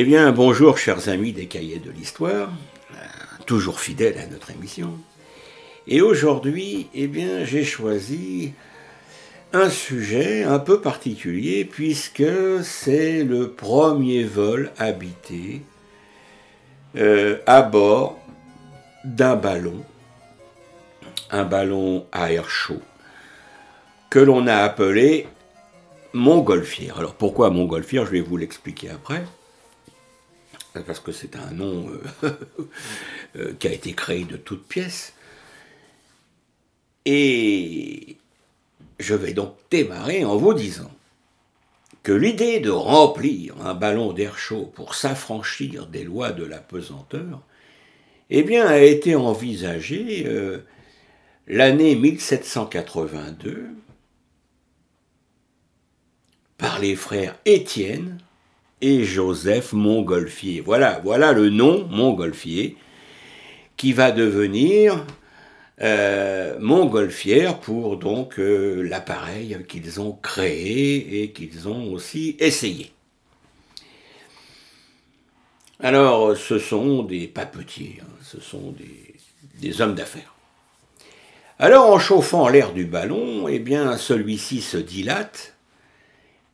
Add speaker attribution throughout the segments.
Speaker 1: Eh bien, bonjour chers amis des cahiers de l'histoire, euh, toujours fidèles à notre émission. Et aujourd'hui, eh bien, j'ai choisi un sujet un peu particulier puisque c'est le premier vol habité euh, à bord d'un ballon, un ballon à air chaud, que l'on a appelé Montgolfière. Alors pourquoi Montgolfière? Je vais vous l'expliquer après parce que c'est un nom euh, euh, qui a été créé de toutes pièces. Et je vais donc démarrer en vous disant que l'idée de remplir un ballon d'air chaud pour s'affranchir des lois de la pesanteur, eh a été envisagée euh, l'année 1782 par les frères Étienne et Joseph Montgolfier. Voilà, voilà le nom Montgolfier qui va devenir euh, Montgolfière pour donc euh, l'appareil qu'ils ont créé et qu'ils ont aussi essayé. Alors, ce sont des papetiers, hein, ce sont des, des hommes d'affaires. Alors, en chauffant l'air du ballon, eh bien, celui-ci se dilate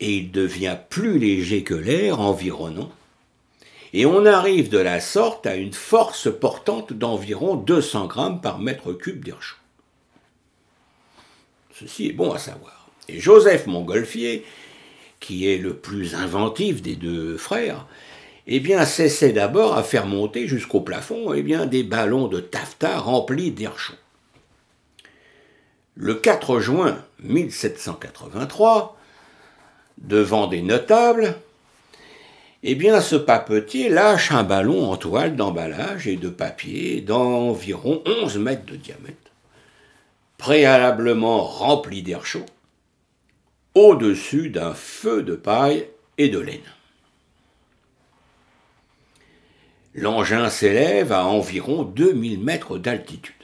Speaker 1: et il devient plus léger que l'air environnant, et on arrive de la sorte à une force portante d'environ 200 grammes par mètre cube d'air chaud. Ceci est bon à savoir. Et Joseph Montgolfier, qui est le plus inventif des deux frères, eh bien, s'essaie d'abord à faire monter jusqu'au plafond eh bien, des ballons de taffetas remplis d'air chaud. Le 4 juin 1783, devant des notables, eh bien ce papetier lâche un ballon en toile d'emballage et de papier d'environ 11 mètres de diamètre, préalablement rempli d'air chaud, au-dessus d'un feu de paille et de laine. L'engin s'élève à environ 2000 mètres d'altitude.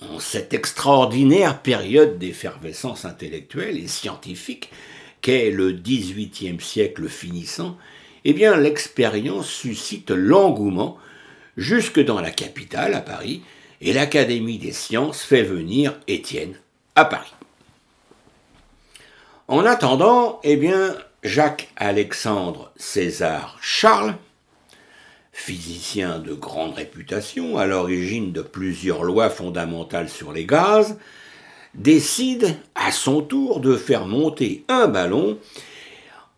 Speaker 1: En cette extraordinaire période d'effervescence intellectuelle et scientifique qu'est le XVIIIe siècle finissant, eh bien l'expérience suscite l'engouement jusque dans la capitale, à Paris, et l'Académie des sciences fait venir Étienne à Paris. En attendant, eh bien, Jacques-Alexandre César Charles physicien de grande réputation, à l'origine de plusieurs lois fondamentales sur les gaz, décide à son tour de faire monter un ballon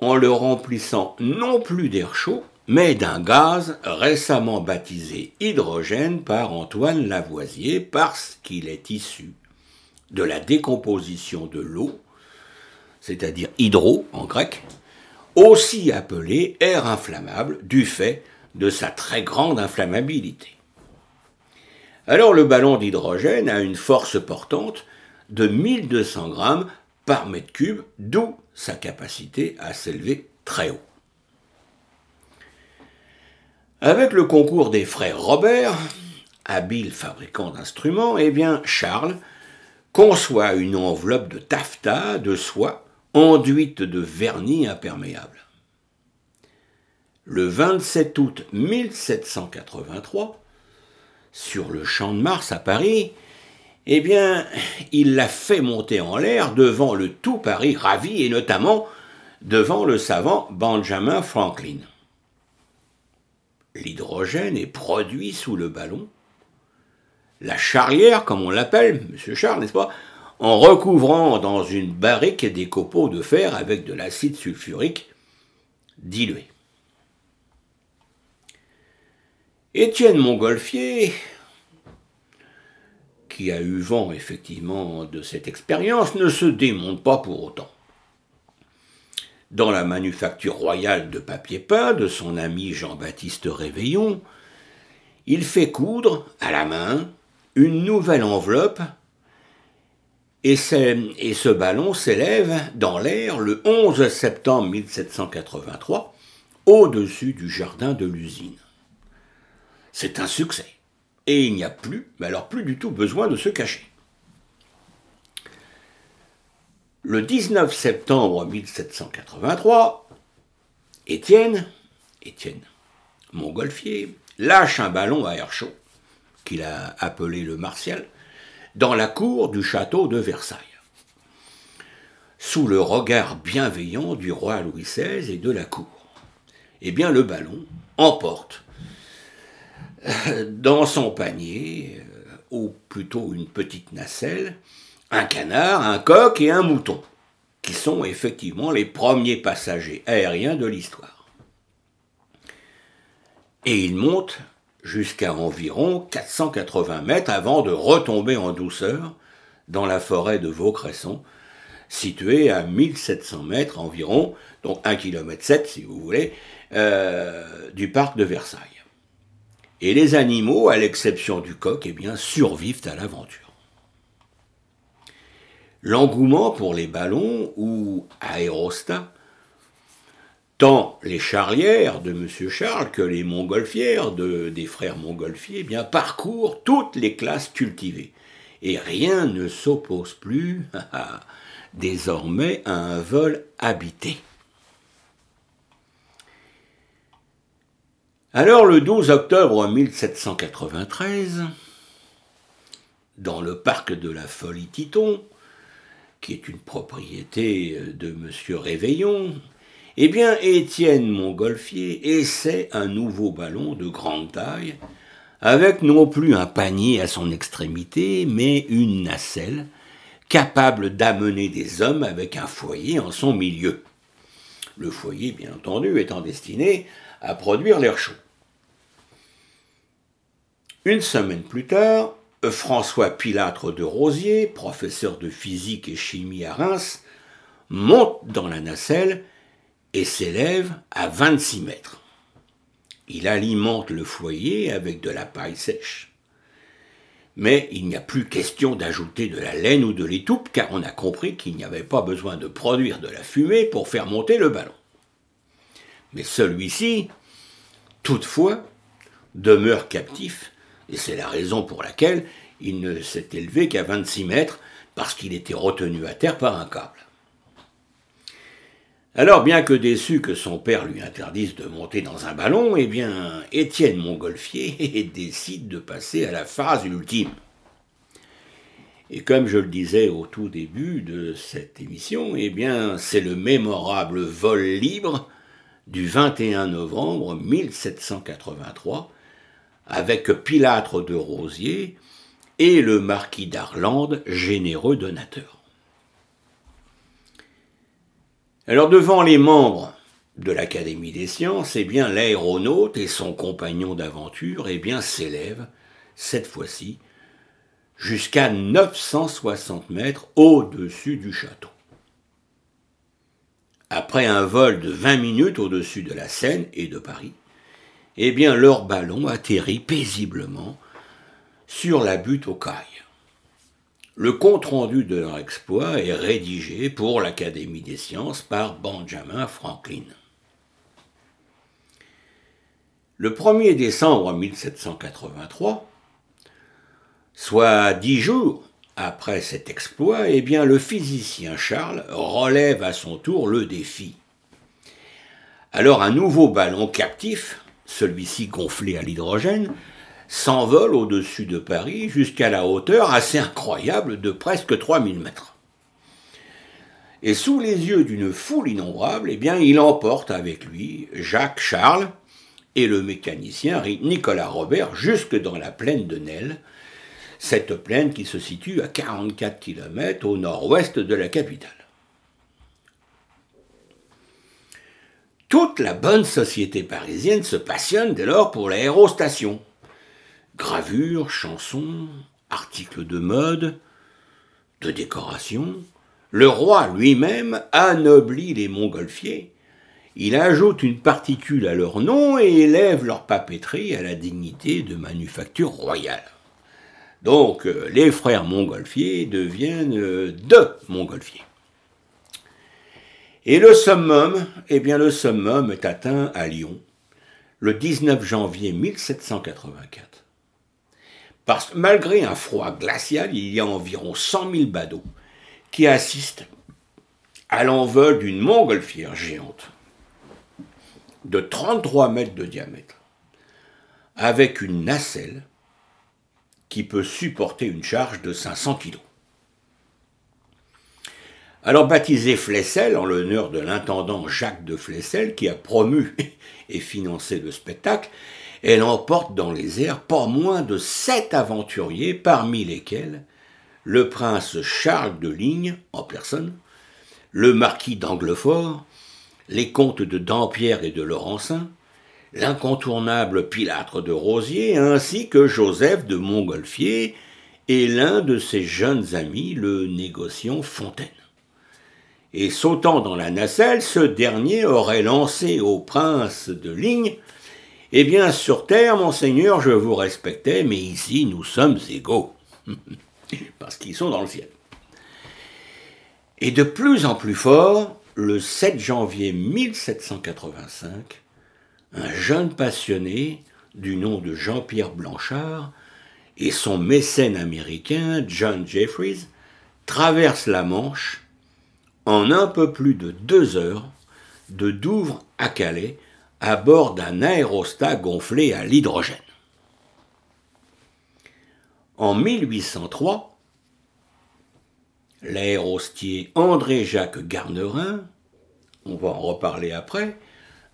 Speaker 1: en le remplissant non plus d'air chaud, mais d'un gaz récemment baptisé hydrogène par Antoine Lavoisier parce qu'il est issu de la décomposition de l'eau, c'est-à-dire hydro en grec, aussi appelé air inflammable du fait de sa très grande inflammabilité. Alors le ballon d'hydrogène a une force portante de 1200 grammes par mètre cube, d'où sa capacité à s'élever très haut. Avec le concours des frères Robert, habiles fabricants d'instruments, eh bien Charles conçoit une enveloppe de taffetas de soie enduite de vernis imperméable le 27 août 1783, sur le champ de Mars à Paris, eh bien, il l'a fait monter en l'air devant le tout Paris ravi et notamment devant le savant Benjamin Franklin. L'hydrogène est produit sous le ballon. La charrière, comme on l'appelle, monsieur Charles, n'est-ce pas, en recouvrant dans une barrique des copeaux de fer avec de l'acide sulfurique dilué. Étienne Montgolfier, qui a eu vent effectivement de cette expérience, ne se démonte pas pour autant. Dans la manufacture royale de papier peint de son ami Jean-Baptiste Réveillon, il fait coudre à la main une nouvelle enveloppe et, et ce ballon s'élève dans l'air le 11 septembre 1783 au-dessus du jardin de l'usine. C'est un succès. Et il n'y a plus, mais alors plus du tout besoin de se cacher. Le 19 septembre 1783, Étienne, Étienne Montgolfier, lâche un ballon à air chaud, qu'il a appelé le Martial, dans la cour du château de Versailles, sous le regard bienveillant du roi Louis XVI et de la cour. Eh bien, le ballon emporte dans son panier, euh, ou plutôt une petite nacelle, un canard, un coq et un mouton, qui sont effectivement les premiers passagers aériens de l'histoire. Et il monte jusqu'à environ 480 mètres avant de retomber en douceur dans la forêt de Vaucresson, située à 1700 mètres environ, donc 1 km 7 si vous voulez, euh, du parc de Versailles. Et les animaux, à l'exception du coq, eh bien, survivent à l'aventure. L'engouement pour les ballons ou aérostats tant les charlières de M. Charles que les montgolfières de, des frères montgolfiers eh bien, parcourent toutes les classes cultivées. Et rien ne s'oppose plus désormais à un vol habité. Alors le 12 octobre 1793, dans le parc de la Folie Titon, qui est une propriété de M. Réveillon, eh bien, Étienne Montgolfier essaie un nouveau ballon de grande taille, avec non plus un panier à son extrémité, mais une nacelle, capable d'amener des hommes avec un foyer en son milieu. Le foyer, bien entendu, étant destiné à produire l'air chaud. Une semaine plus tard, François Pilâtre de Rosier, professeur de physique et chimie à Reims, monte dans la nacelle et s'élève à 26 mètres. Il alimente le foyer avec de la paille sèche. Mais il n'y a plus question d'ajouter de la laine ou de l'étoupe car on a compris qu'il n'y avait pas besoin de produire de la fumée pour faire monter le ballon. Mais celui-ci, toutefois, demeure captif et c'est la raison pour laquelle il ne s'est élevé qu'à 26 mètres parce qu'il était retenu à terre par un câble. Alors, bien que déçu que son père lui interdise de monter dans un ballon, eh bien, Étienne Montgolfier décide de passer à la phase ultime. Et comme je le disais au tout début de cette émission, eh bien, c'est le mémorable vol libre du 21 novembre 1783 avec Pilâtre de Rosier et le marquis d'Arlande, généreux donateur. Alors devant les membres de l'Académie des sciences, eh bien l'aéronaute et son compagnon d'aventure eh bien s'élèvent cette fois-ci jusqu'à 960 mètres au-dessus du château. Après un vol de 20 minutes au-dessus de la Seine et de Paris, eh bien leur ballon atterrit paisiblement sur la butte aux cailles. Le compte-rendu de leur exploit est rédigé pour l'Académie des sciences par Benjamin Franklin. Le 1er décembre 1783, soit dix jours après cet exploit, eh bien, le physicien Charles relève à son tour le défi. Alors un nouveau ballon captif, celui-ci gonflé à l'hydrogène, s'envole au-dessus de Paris jusqu'à la hauteur assez incroyable de presque 3000 mètres. Et sous les yeux d'une foule innombrable, eh bien, il emporte avec lui Jacques Charles et le mécanicien Nicolas Robert jusque dans la plaine de Nesle, cette plaine qui se situe à 44 km au nord-ouest de la capitale. Toute la bonne société parisienne se passionne dès lors pour l'aérostation gravures, chansons, articles de mode, de décoration, le roi lui-même anoblit les montgolfiers. Il ajoute une particule à leur nom et élève leur papeterie à la dignité de manufacture royale. Donc euh, les frères montgolfiers deviennent euh, deux montgolfiers. Et le summum, eh bien le summum est atteint à Lyon le 19 janvier 1784 parce que malgré un froid glacial, il y a environ 100 000 badauds qui assistent à l'envol d'une montgolfière géante. de 33 mètres de diamètre, avec une nacelle qui peut supporter une charge de 500 kg. Alors baptisé Flessel en l'honneur de l'intendant Jacques de Flessel qui a promu et financé le spectacle, elle emporte dans les airs pas moins de sept aventuriers, parmi lesquels le prince Charles de Ligne en personne, le marquis d'Anglefort, les comtes de Dampierre et de Laurencin, l'incontournable Pilâtre de Rosier, ainsi que Joseph de Montgolfier et l'un de ses jeunes amis, le négociant Fontaine. Et sautant dans la nacelle, ce dernier aurait lancé au prince de Ligne Eh bien, sur terre, monseigneur, je vous respectais, mais ici, nous sommes égaux. Parce qu'ils sont dans le ciel. Et de plus en plus fort, le 7 janvier 1785, un jeune passionné du nom de Jean-Pierre Blanchard et son mécène américain John Jeffries traversent la Manche en un peu plus de deux heures de Douvres à Calais à bord d'un aérostat gonflé à l'hydrogène. En 1803, l'aérostier André-Jacques Garnerin, on va en reparler après,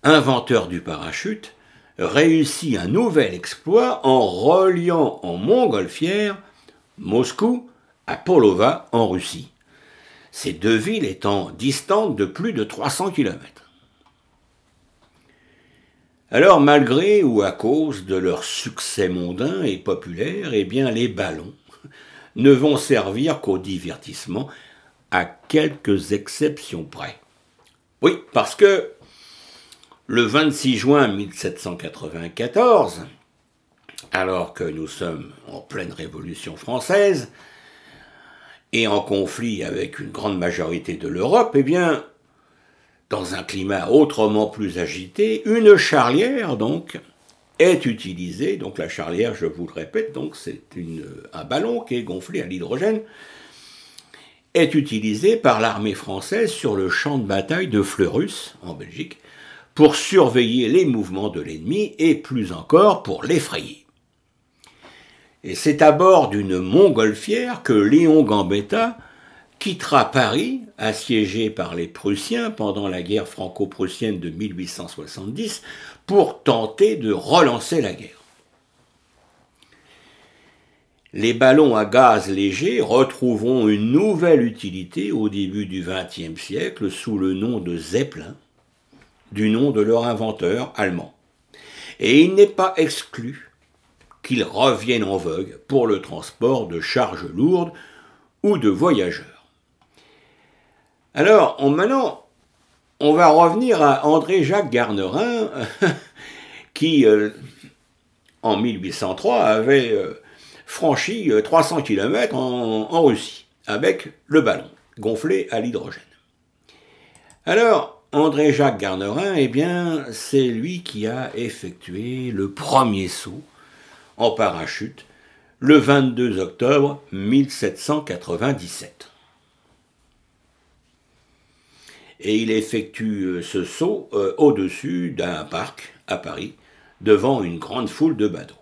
Speaker 1: inventeur du parachute, réussit un nouvel exploit en reliant en montgolfière Moscou à Polova en Russie, ces deux villes étant distantes de plus de 300 km. Alors, malgré ou à cause de leur succès mondain et populaire, eh bien, les ballons ne vont servir qu'au divertissement, à quelques exceptions près. Oui, parce que le 26 juin 1794, alors que nous sommes en pleine Révolution française et en conflit avec une grande majorité de l'Europe, eh bien, dans un climat autrement plus agité, une charlière, donc, est utilisée. Donc la charlière, je vous le répète, donc c'est un ballon qui est gonflé à l'hydrogène, est utilisé par l'armée française sur le champ de bataille de Fleurus, en Belgique, pour surveiller les mouvements de l'ennemi et plus encore pour l'effrayer. Et c'est à bord d'une montgolfière que Léon Gambetta quittera Paris, assiégé par les Prussiens pendant la guerre franco-prussienne de 1870, pour tenter de relancer la guerre. Les ballons à gaz léger retrouveront une nouvelle utilité au début du XXe siècle sous le nom de Zeppelin, du nom de leur inventeur allemand. Et il n'est pas exclu qu'ils reviennent en vogue pour le transport de charges lourdes ou de voyageurs. Alors, maintenant, on va revenir à André-Jacques Garnerin, qui, euh, en 1803, avait euh, franchi 300 euh, km en Russie, avec le ballon, gonflé à l'hydrogène. Alors, André-Jacques Garnerin, eh bien, c'est lui qui a effectué le premier saut en parachute le 22 octobre 1797. Et il effectue euh, ce saut euh, au-dessus d'un parc à Paris, devant une grande foule de bateaux.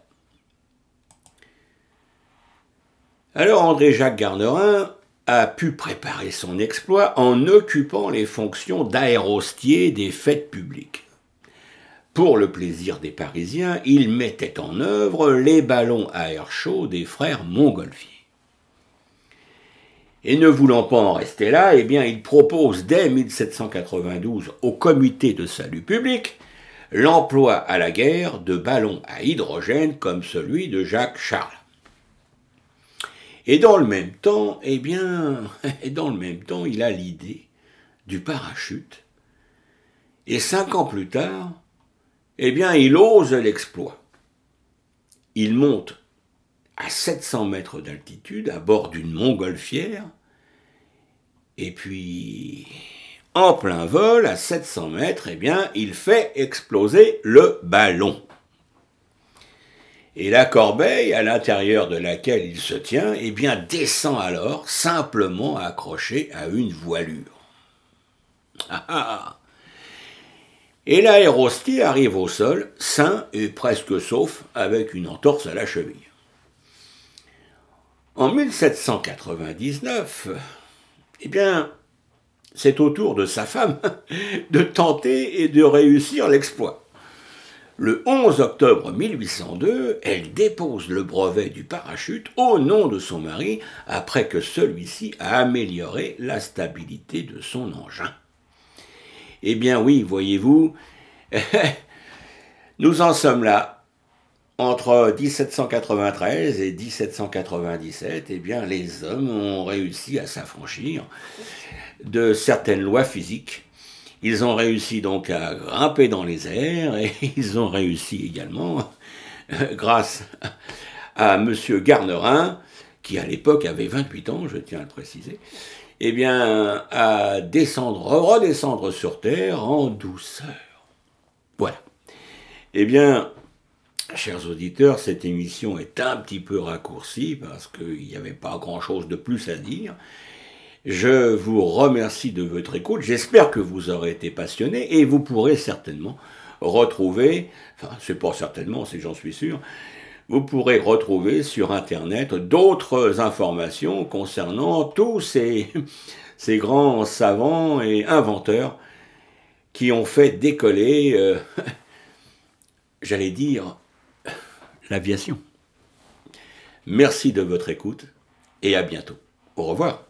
Speaker 1: Alors André-Jacques Garnerin a pu préparer son exploit en occupant les fonctions d'aérostier des fêtes publiques. Pour le plaisir des Parisiens, il mettait en œuvre les ballons à air chaud des frères Montgolfier. Et ne voulant pas en rester là, eh bien, il propose dès 1792 au Comité de salut public l'emploi à la guerre de ballons à hydrogène comme celui de Jacques Charles. Et dans le même temps, eh bien, dans le même temps, il a l'idée du parachute. Et cinq ans plus tard, eh bien, il ose l'exploit. Il monte à 700 mètres d'altitude à bord d'une montgolfière, et puis, en plein vol, à 700 mètres, eh bien, il fait exploser le ballon et la corbeille à l'intérieur de laquelle il se tient, eh bien, descend alors simplement accrochée à une voilure. Ah, ah. Et l'aérostier arrive au sol, sain et presque sauf, avec une entorse à la cheville. En 1799, eh bien, c'est au tour de sa femme de tenter et de réussir l'exploit. Le 11 octobre 1802, elle dépose le brevet du parachute au nom de son mari après que celui-ci a amélioré la stabilité de son engin. Eh bien oui, voyez-vous, nous en sommes là. Entre 1793 et 1797, eh bien, les hommes ont réussi à s'affranchir de certaines lois physiques ils ont réussi donc à grimper dans les airs et ils ont réussi également, grâce à M. Garnerin, qui à l'époque avait 28 ans, je tiens à le préciser, eh bien, à descendre, redescendre sur Terre en douceur. Voilà. Eh bien, chers auditeurs, cette émission est un petit peu raccourcie parce qu'il n'y avait pas grand-chose de plus à dire. Je vous remercie de votre écoute. J'espère que vous aurez été passionné et vous pourrez certainement retrouver, enfin c'est pas certainement, c'est j'en suis sûr, vous pourrez retrouver sur Internet d'autres informations concernant tous ces, grands savants et inventeurs qui ont fait décoller, euh, j'allais dire, l'aviation. Merci de votre écoute et à bientôt. Au revoir.